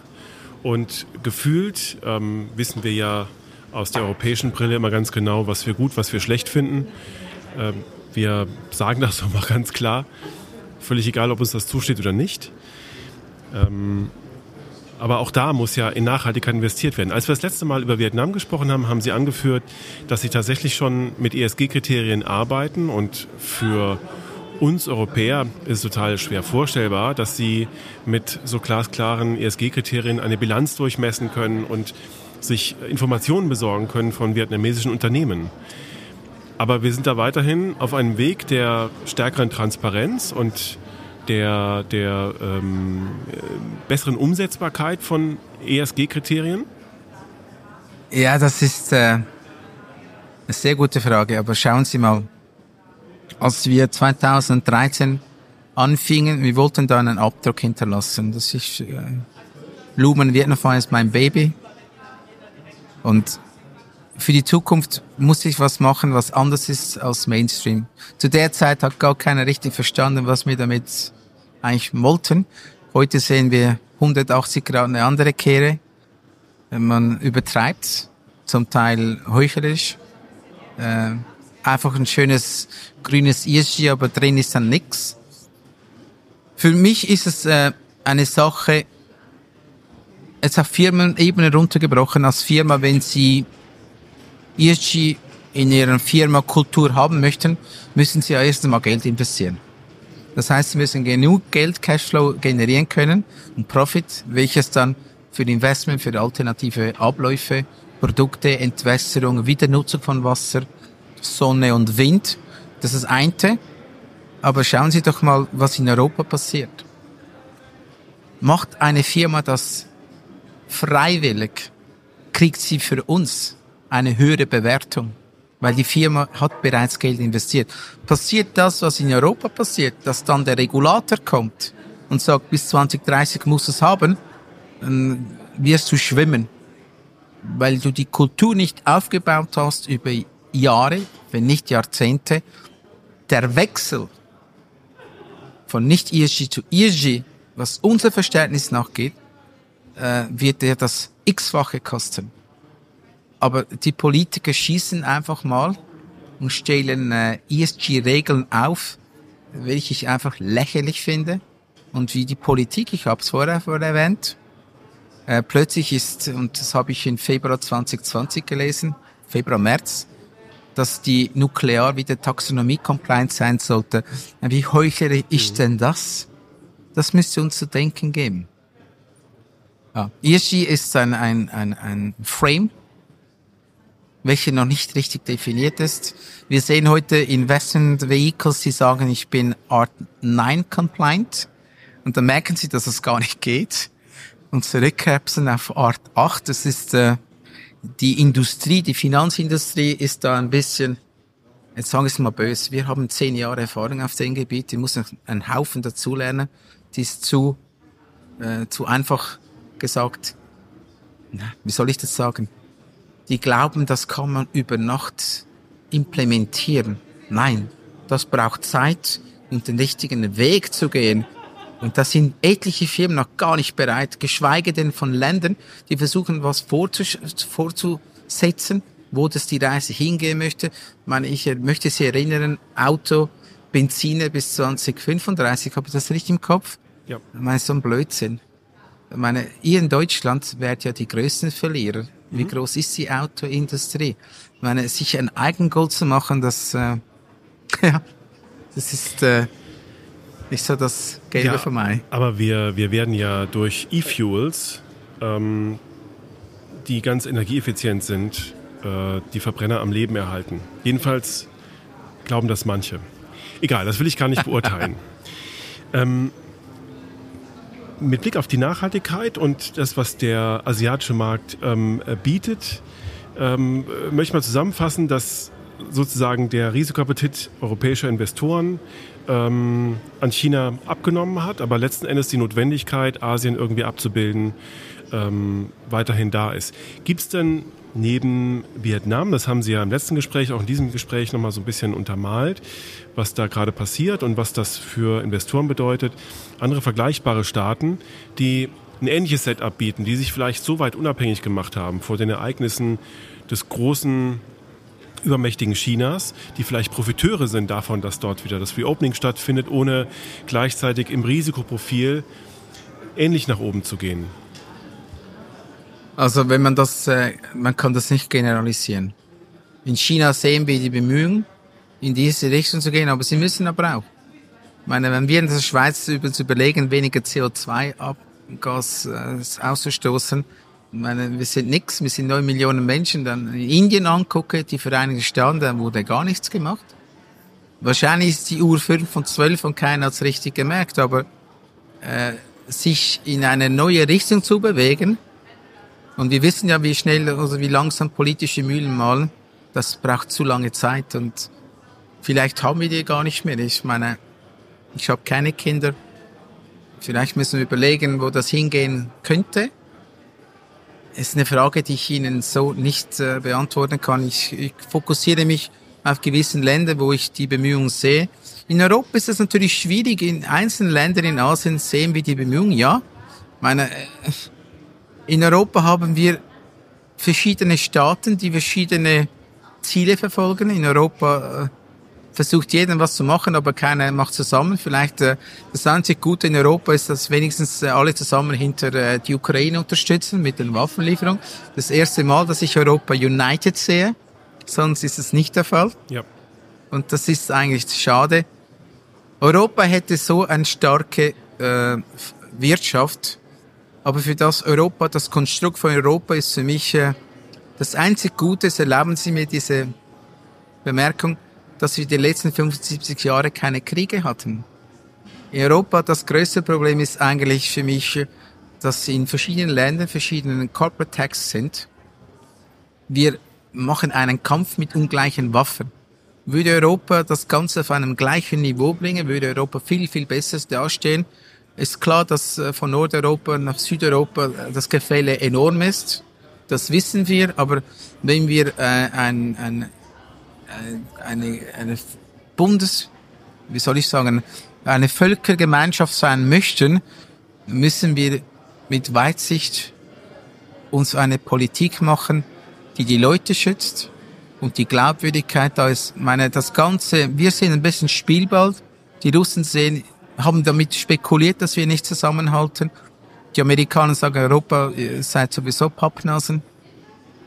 und gefühlt ähm, wissen wir ja aus der europäischen Brille immer ganz genau, was wir gut, was wir schlecht finden. Ähm, wir sagen das *laughs* doch mal ganz klar. Völlig egal, ob uns das zusteht oder nicht. Aber auch da muss ja in Nachhaltigkeit investiert werden. Als wir das letzte Mal über Vietnam gesprochen haben, haben Sie angeführt, dass Sie tatsächlich schon mit ESG-Kriterien arbeiten und für uns Europäer ist es total schwer vorstellbar, dass sie mit so glasklaren ESG-Kriterien eine Bilanz durchmessen können und sich Informationen besorgen können von vietnamesischen Unternehmen. Aber wir sind da weiterhin auf einem Weg der stärkeren Transparenz und der, der ähm, besseren Umsetzbarkeit von ESG-Kriterien? Ja, das ist äh, eine sehr gute Frage. Aber schauen Sie mal, als wir 2013 anfingen, wir wollten da einen Abdruck hinterlassen. Das ist äh, Lumen Vietnam ist mein Baby. Und für die Zukunft muss ich was machen, was anders ist als Mainstream. Zu der Zeit hat gar keiner richtig verstanden, was wir damit eigentlich wollten. Heute sehen wir 180 Grad eine andere Kehre. Man übertreibt, zum Teil heuchlerisch. Äh, einfach ein schönes grünes ESG, aber drin ist dann nix. Für mich ist es äh, eine Sache, jetzt auf Firmenebene runtergebrochen, als Firma, wenn Sie ESG in Ihrer Firma Kultur haben möchten, müssen Sie ja erst einmal Geld investieren. Das heißt, Sie müssen genug Geld, Cashflow generieren können und Profit, welches dann für Investment, für alternative Abläufe, Produkte, Entwässerung, Wiedernutzung von Wasser, Sonne und Wind, das ist das eine. Aber schauen Sie doch mal, was in Europa passiert. Macht eine Firma das freiwillig, kriegt sie für uns eine höhere Bewertung, weil die Firma hat bereits Geld investiert. Passiert das, was in Europa passiert, dass dann der Regulator kommt und sagt, bis 2030 muss es haben, dann wirst du schwimmen, weil du die Kultur nicht aufgebaut hast über Jahre, wenn nicht Jahrzehnte. Der Wechsel von nicht ESG zu ESG, was unser Verständnis nachgeht, äh, wird dir das x-fache kosten. Aber die Politiker schießen einfach mal und stellen äh, ESG-Regeln auf, welche ich einfach lächerlich finde. Und wie die Politik, ich habe es vorher erwähnt, äh, plötzlich ist, und das habe ich in Februar 2020 gelesen, Februar, März, dass die Nuklear wieder Taxonomie-compliant sein sollte. Wie heuchlerisch ist mhm. denn das? Das müsste uns zu denken geben. Ja. ESG ist ein, ein, ein, ein Frame, welcher noch nicht richtig definiert ist. Wir sehen heute Investment Vehicles, die sagen, ich bin Art 9 compliant. Und dann merken sie, dass es gar nicht geht. Und zurückkrebsen auf Art 8. Das ist äh, die Industrie, die Finanzindustrie ist da ein bisschen, jetzt sagen wir es mal böse, wir haben zehn Jahre Erfahrung auf dem Gebiet, die muss einen Haufen dazulernen. Die ist zu, äh, zu einfach gesagt, wie soll ich das sagen? Die glauben, das kann man über Nacht implementieren. Nein, das braucht Zeit, um den richtigen Weg zu gehen. Und da sind etliche Firmen noch gar nicht bereit, geschweige denn von Ländern, die versuchen, was vorzusetzen, wo das die Reise hingehen möchte. Ich meine, ich möchte Sie erinnern, Auto, Benziner bis 2035, habe ich das richtig im Kopf? Ja. Ich meine, so ein Blödsinn. Ich meine, ihr in Deutschland werdet ja die größten Verlierer. Wie mhm. groß ist die Autoindustrie? Ich meine, sich ein Eigengold zu machen, das, äh, *laughs* ja, das ist äh, nicht so das Gelbe ja, für mich. Aber wir, wir werden ja durch E-Fuels, ähm, die ganz energieeffizient sind, äh, die Verbrenner am Leben erhalten. Jedenfalls glauben das manche. Egal, das will ich gar nicht beurteilen. *laughs* ähm, mit Blick auf die Nachhaltigkeit und das, was der asiatische Markt ähm, bietet, ähm, möchte ich mal zusammenfassen, dass sozusagen der Risikoappetit europäischer Investoren ähm, an China abgenommen hat, aber letzten Endes die Notwendigkeit, Asien irgendwie abzubilden, ähm, weiterhin da ist. Gibt es denn neben Vietnam, das haben Sie ja im letzten Gespräch, auch in diesem Gespräch nochmal so ein bisschen untermalt, was da gerade passiert und was das für Investoren bedeutet, andere vergleichbare Staaten, die ein ähnliches Setup bieten, die sich vielleicht so weit unabhängig gemacht haben vor den Ereignissen des großen übermächtigen Chinas, die vielleicht Profiteure sind davon, dass dort wieder das Reopening stattfindet, ohne gleichzeitig im Risikoprofil ähnlich nach oben zu gehen. Also wenn man das, äh, man kann das nicht generalisieren. In China sehen wir die Bemühungen, in diese Richtung zu gehen, aber sie müssen aber auch. Ich meine, wenn wir in der Schweiz uns überlegen, weniger CO2-Abgas äh, auszustoßen, ich meine, wir sind nix, wir sind neun Millionen Menschen, dann in Indien angucke, die Vereinigten Staaten, da wurde gar nichts gemacht. Wahrscheinlich ist die Uhr fünf und zwölf und keiner hat's richtig gemerkt, aber äh, sich in eine neue Richtung zu bewegen, und wir wissen ja, wie schnell oder also wie langsam politische Mühlen malen. Das braucht zu lange Zeit und vielleicht haben wir die gar nicht mehr. Ich meine, ich habe keine Kinder. Vielleicht müssen wir überlegen, wo das hingehen könnte. Es ist eine Frage, die ich Ihnen so nicht äh, beantworten kann. Ich, ich fokussiere mich auf gewissen Ländern, wo ich die Bemühungen sehe. In Europa ist es natürlich schwierig. In einzelnen Ländern in Asien sehen wir die Bemühungen, ja. Ich meine, äh, in Europa haben wir verschiedene Staaten, die verschiedene Ziele verfolgen. In Europa versucht jedem was zu machen, aber keiner macht zusammen. Vielleicht äh, das einzige Gute in Europa ist, dass wenigstens äh, alle zusammen hinter äh, die Ukraine unterstützen mit den Waffenlieferungen. Das erste Mal, dass ich Europa united sehe, sonst ist es nicht der Fall. Ja. Und das ist eigentlich schade. Europa hätte so eine starke äh, Wirtschaft, aber für das Europa, das Konstrukt von Europa ist für mich äh, das einzig Gute. Erlauben Sie mir diese Bemerkung dass wir die letzten 75 Jahre keine Kriege hatten. In Europa das größte Problem ist eigentlich für mich, dass in verschiedenen Ländern verschiedene Corporate Tax sind. Wir machen einen Kampf mit ungleichen Waffen. Würde Europa das Ganze auf einem gleichen Niveau bringen, würde Europa viel, viel besser dastehen. Ist klar, dass äh, von Nordeuropa nach Südeuropa äh, das Gefälle enorm ist. Das wissen wir, aber wenn wir äh, ein, ein eine, eine Bundes, wie soll ich sagen, eine Völkergemeinschaft sein möchten, müssen wir mit Weitsicht uns eine Politik machen, die die Leute schützt und die Glaubwürdigkeit da ist. meine, das Ganze, wir sind ein bisschen Spielball. Die Russen sehen, haben damit spekuliert, dass wir nicht zusammenhalten. Die Amerikaner sagen, Europa, ihr seid sowieso Pappnasen.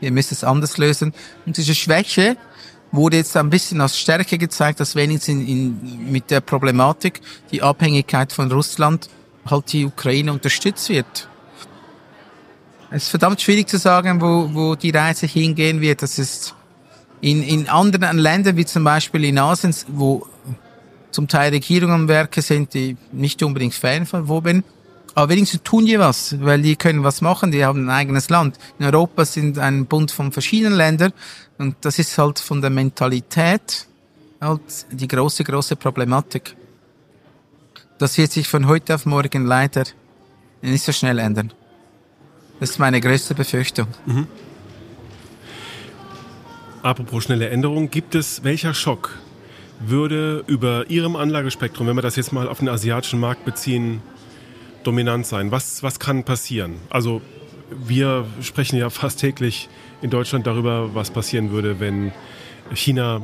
Ihr müsst es anders lösen. Und diese Schwäche, wurde jetzt ein bisschen als Stärke gezeigt, dass wenigstens in, in, mit der Problematik die Abhängigkeit von Russland halt die Ukraine unterstützt wird. Es ist verdammt schwierig zu sagen, wo, wo die Reise hingehen wird. Das ist in, in anderen Ländern, wie zum Beispiel in Asien, wo zum Teil Regierungen am Werke sind, die nicht unbedingt Fan von wo bin. Aber wenigstens tun die was, weil die können was machen, die haben ein eigenes Land. In Europa sind ein Bund von verschiedenen Ländern und das ist halt von der Mentalität halt die große, große Problematik. Das wird sich von heute auf morgen leider nicht so schnell ändern. Das ist meine größte Befürchtung. Mhm. Apropos schnelle Änderung, gibt es welcher Schock würde über Ihrem Anlagespektrum, wenn wir das jetzt mal auf den asiatischen Markt beziehen, dominant sein? Was, was kann passieren? Also wir sprechen ja fast täglich in Deutschland darüber, was passieren würde, wenn China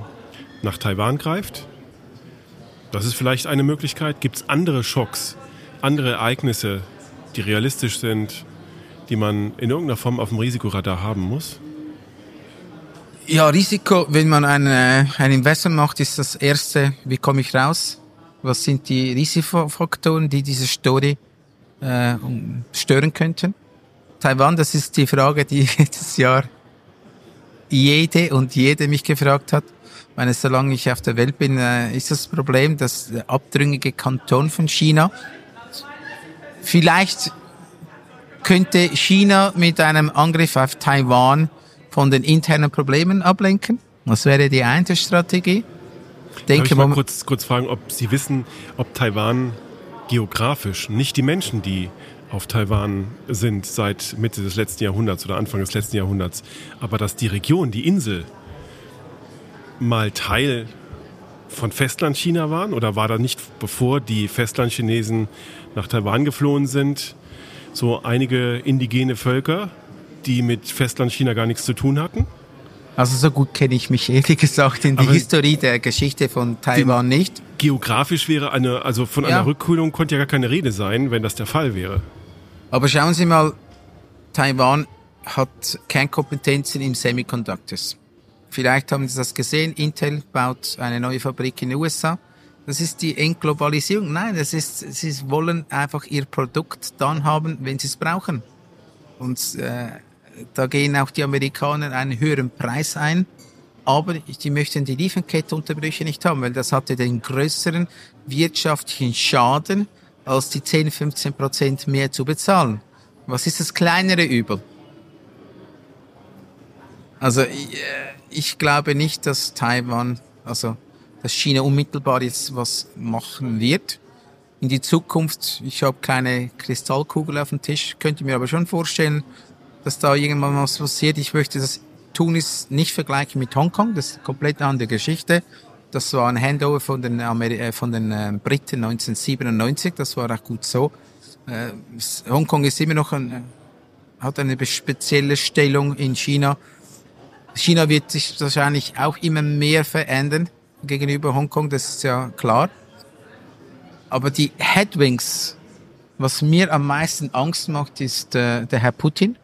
nach Taiwan greift. Das ist vielleicht eine Möglichkeit. Gibt es andere Schocks, andere Ereignisse, die realistisch sind, die man in irgendeiner Form auf dem Risikoradar haben muss? Ja, Risiko, wenn man ein, ein Investment macht, ist das erste, wie komme ich raus? Was sind die Risikofaktoren, die diese Story äh, stören könnten. Taiwan, das ist die Frage, die *laughs* jedes Jahr jede und jede mich gefragt hat. Ich meine, solange ich auf der Welt bin, äh, ist das Problem, dass der abtrünnige Kanton von China vielleicht könnte China mit einem Angriff auf Taiwan von den internen Problemen ablenken. Das wäre die eine Strategie. Denke Darf ich mal kurz, kurz fragen, ob Sie wissen, ob Taiwan geografisch, nicht die Menschen, die auf Taiwan sind seit Mitte des letzten Jahrhunderts oder Anfang des letzten Jahrhunderts, aber dass die Region, die Insel, mal Teil von Festlandchina waren oder war da nicht, bevor die Festlandchinesen nach Taiwan geflohen sind, so einige indigene Völker, die mit Festlandchina gar nichts zu tun hatten? Also so gut kenne ich mich ehrlich gesagt in die Aber Historie der Geschichte von Taiwan nicht. Geografisch wäre eine, also von ja. einer Rückkühlung konnte ja gar keine Rede sein, wenn das der Fall wäre. Aber schauen Sie mal, Taiwan hat Kernkompetenzen im Semiconductors. Vielleicht haben Sie das gesehen, Intel baut eine neue Fabrik in den USA. Das ist die Entglobalisierung. Nein, das ist, sie wollen einfach ihr Produkt dann haben, wenn sie es brauchen. Und äh, da gehen auch die Amerikaner einen höheren Preis ein. Aber die möchten die Lieferkettenunterbrüche nicht haben, weil das hatte den größeren wirtschaftlichen Schaden, als die 10, 15 Prozent mehr zu bezahlen. Was ist das kleinere Übel? Also ich, äh, ich glaube nicht, dass Taiwan, also dass China unmittelbar jetzt was machen wird. In die Zukunft, ich habe keine Kristallkugel auf dem Tisch, könnte mir aber schon vorstellen, dass da irgendwann was passiert. Ich möchte das Tunis nicht vergleichen mit Hongkong, das ist eine komplett andere Geschichte. Das war ein Handover von den, Ameri äh, von den äh, Briten 1997, das war auch gut so. Äh, Hongkong ist immer noch ein, äh, hat eine spezielle Stellung in China. China wird sich wahrscheinlich auch immer mehr verändern. gegenüber Hongkong, das ist ja klar. Aber die Headwings, was mir am meisten Angst macht, ist äh, der Herr Putin.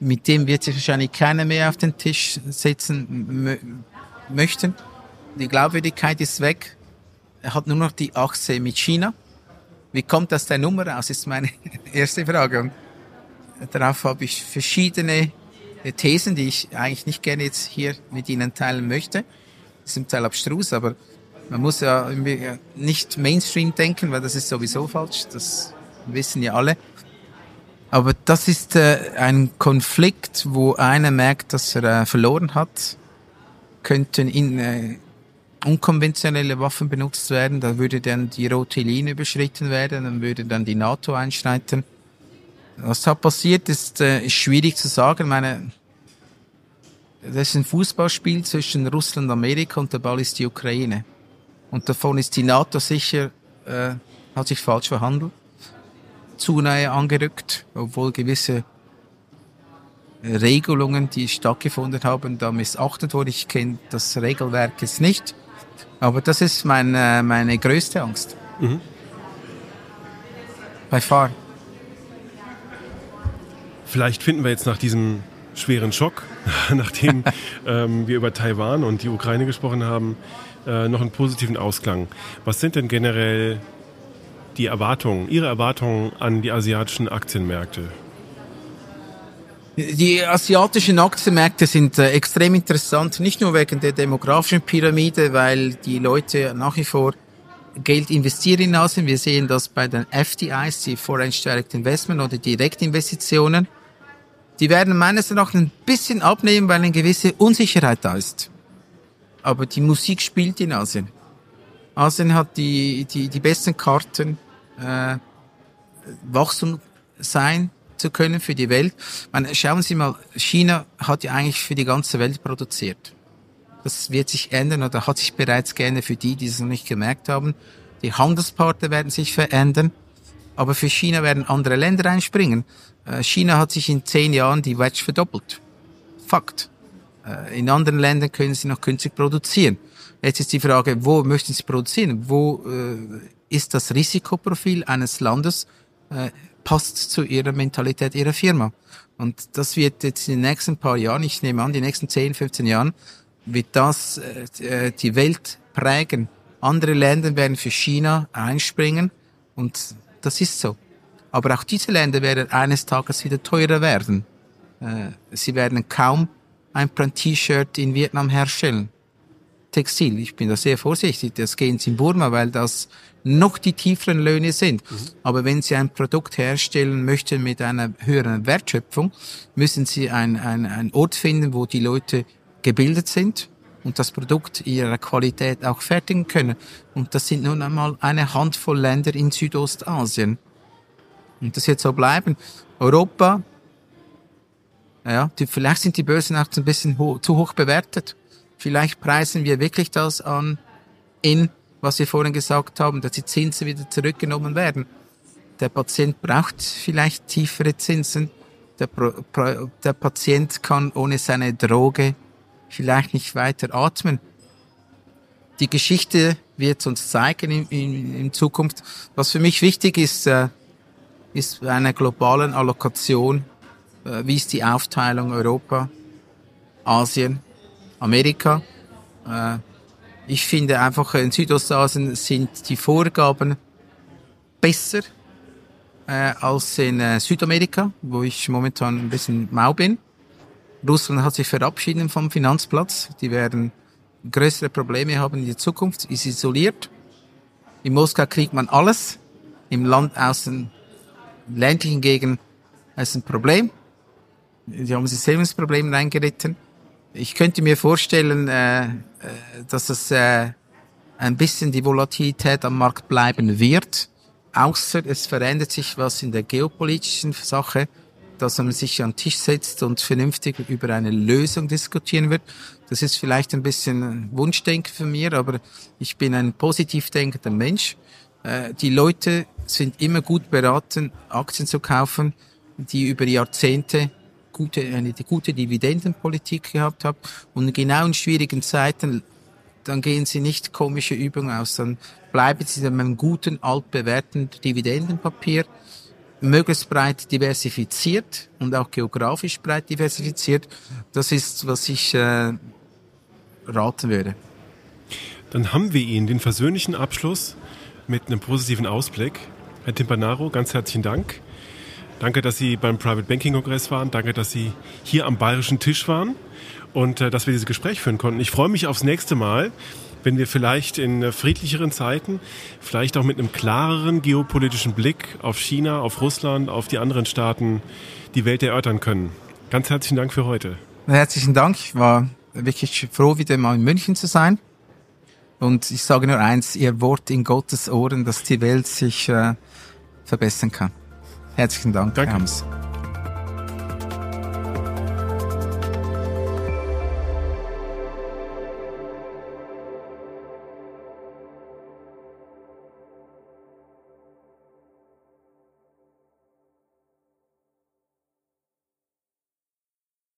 Mit dem wird sich wahrscheinlich keiner mehr auf den Tisch setzen möchten. Die Glaubwürdigkeit ist weg. Er hat nur noch die Achse mit China. Wie kommt das der Nummer raus, ist meine *laughs* erste Frage. Und darauf habe ich verschiedene Thesen, die ich eigentlich nicht gerne jetzt hier mit Ihnen teilen möchte. Das ist im Teil abstrus, aber man muss ja nicht Mainstream denken, weil das ist sowieso falsch. Das wissen ja alle. Aber das ist äh, ein Konflikt, wo einer merkt, dass er äh, verloren hat. Könnten in, äh, unkonventionelle Waffen benutzt werden, da würde dann die rote Linie überschritten werden, dann würde dann die NATO einschreiten. Was da passiert, ist, äh, schwierig zu sagen. meine, das ist ein Fußballspiel zwischen Russland und Amerika und der Ball ist die Ukraine. Und davon ist die NATO sicher, äh, hat sich falsch verhandelt, zu nahe angerückt, obwohl gewisse Regelungen, die stattgefunden haben, da missachtet wurde. Ich kenne das Regelwerk jetzt nicht, aber das ist meine, meine größte Angst. Mhm. Bei Fahren. Vielleicht finden wir jetzt nach diesem schweren Schock, *laughs* nachdem *laughs* ähm, wir über Taiwan und die Ukraine gesprochen haben, äh, noch einen positiven Ausklang. Was sind denn generell die Erwartungen, Ihre Erwartungen an die asiatischen Aktienmärkte? Die asiatischen Aktienmärkte sind äh, extrem interessant, nicht nur wegen der demografischen Pyramide, weil die Leute nach wie vor Geld investieren in Asien. Wir sehen das bei den FDIs, die Foreign Direct Investment oder Direktinvestitionen. Die werden meines Erachtens ein bisschen abnehmen, weil eine gewisse Unsicherheit da ist aber die Musik spielt in Asien. Asien hat die, die, die besten Karten, äh, Wachstum sein zu können für die Welt. meine, schauen Sie mal, China hat ja eigentlich für die ganze Welt produziert. Das wird sich ändern oder hat sich bereits geändert für die, die es noch nicht gemerkt haben. Die Handelspartner werden sich verändern, aber für China werden andere Länder einspringen. Äh, China hat sich in zehn Jahren die Wedge verdoppelt. Fakt. Äh, in anderen Ländern können sie noch künstlich produzieren. Jetzt ist die Frage, wo möchten sie produzieren? Wo äh, ist das Risikoprofil eines Landes äh, passt zu ihrer Mentalität ihrer Firma? Und das wird jetzt in den nächsten paar Jahren, ich nehme an, die nächsten 10, 15 Jahren, wird das äh, die Welt prägen. Andere Länder werden für China einspringen und das ist so. Aber auch diese Länder werden eines Tages wieder teurer werden. Äh, sie werden kaum ein Print-T-Shirt in Vietnam herstellen. Textil. Ich bin da sehr vorsichtig. Das gehen Sie in Burma, weil das noch die tieferen Löhne sind. Mhm. Aber wenn Sie ein Produkt herstellen möchten mit einer höheren Wertschöpfung, müssen Sie ein, ein, ein Ort finden, wo die Leute gebildet sind und das Produkt ihrer Qualität auch fertigen können. Und das sind nun einmal eine Handvoll Länder in Südostasien. Und das wird so bleiben. Europa ja, die, vielleicht sind die Börsen auch ein bisschen ho zu hoch bewertet. Vielleicht preisen wir wirklich das an in, was wir vorhin gesagt haben, dass die Zinsen wieder zurückgenommen werden. Der Patient braucht vielleicht tiefere Zinsen. Der, der Patient kann ohne seine Droge vielleicht nicht weiter atmen. Die Geschichte wird uns zeigen in, in, in Zukunft. Was für mich wichtig ist, äh, ist bei einer globalen Allokation äh, wie ist die Aufteilung Europa, Asien, Amerika. Äh, ich finde einfach in Südostasien sind die Vorgaben besser äh, als in Südamerika, wo ich momentan ein bisschen mau bin. Russland hat sich verabschiedet vom Finanzplatz. Die werden größere Probleme haben in der Zukunft, ist isoliert. In Moskau kriegt man alles. Im Land aus den ländlichen Gegenden ist ein Problem. Sie haben Systemsprobleme reingeritten. Ich könnte mir vorstellen, äh, äh, dass es äh, ein bisschen die Volatilität am Markt bleiben wird, außer es verändert sich was in der geopolitischen Sache, dass man sich an den Tisch setzt und vernünftig über eine Lösung diskutieren wird. Das ist vielleicht ein bisschen Wunschdenken von mir, aber ich bin ein positiv denkender Mensch. Äh, die Leute sind immer gut beraten, Aktien zu kaufen, die über Jahrzehnte gute, eine gute Dividendenpolitik gehabt habe und genau in schwierigen Zeiten dann gehen Sie nicht komische Übungen aus, dann bleiben Sie mit einem guten, altbewährten Dividendenpapier, möglichst breit diversifiziert und auch geografisch breit diversifiziert. Das ist, was ich äh, raten würde. Dann haben wir Ihnen den versöhnlichen Abschluss mit einem positiven Ausblick. Herr Timpanaro, ganz herzlichen Dank. Danke, dass Sie beim Private Banking Kongress waren. Danke, dass Sie hier am bayerischen Tisch waren und äh, dass wir dieses Gespräch führen konnten. Ich freue mich aufs nächste Mal, wenn wir vielleicht in äh, friedlicheren Zeiten, vielleicht auch mit einem klareren geopolitischen Blick auf China, auf Russland, auf die anderen Staaten die Welt erörtern können. Ganz herzlichen Dank für heute. Herzlichen Dank. Ich war wirklich froh, wieder mal in München zu sein. Und ich sage nur eins, Ihr Wort in Gottes Ohren, dass die Welt sich äh, verbessern kann. Herzlichen Dank, Danke. Herr Hams.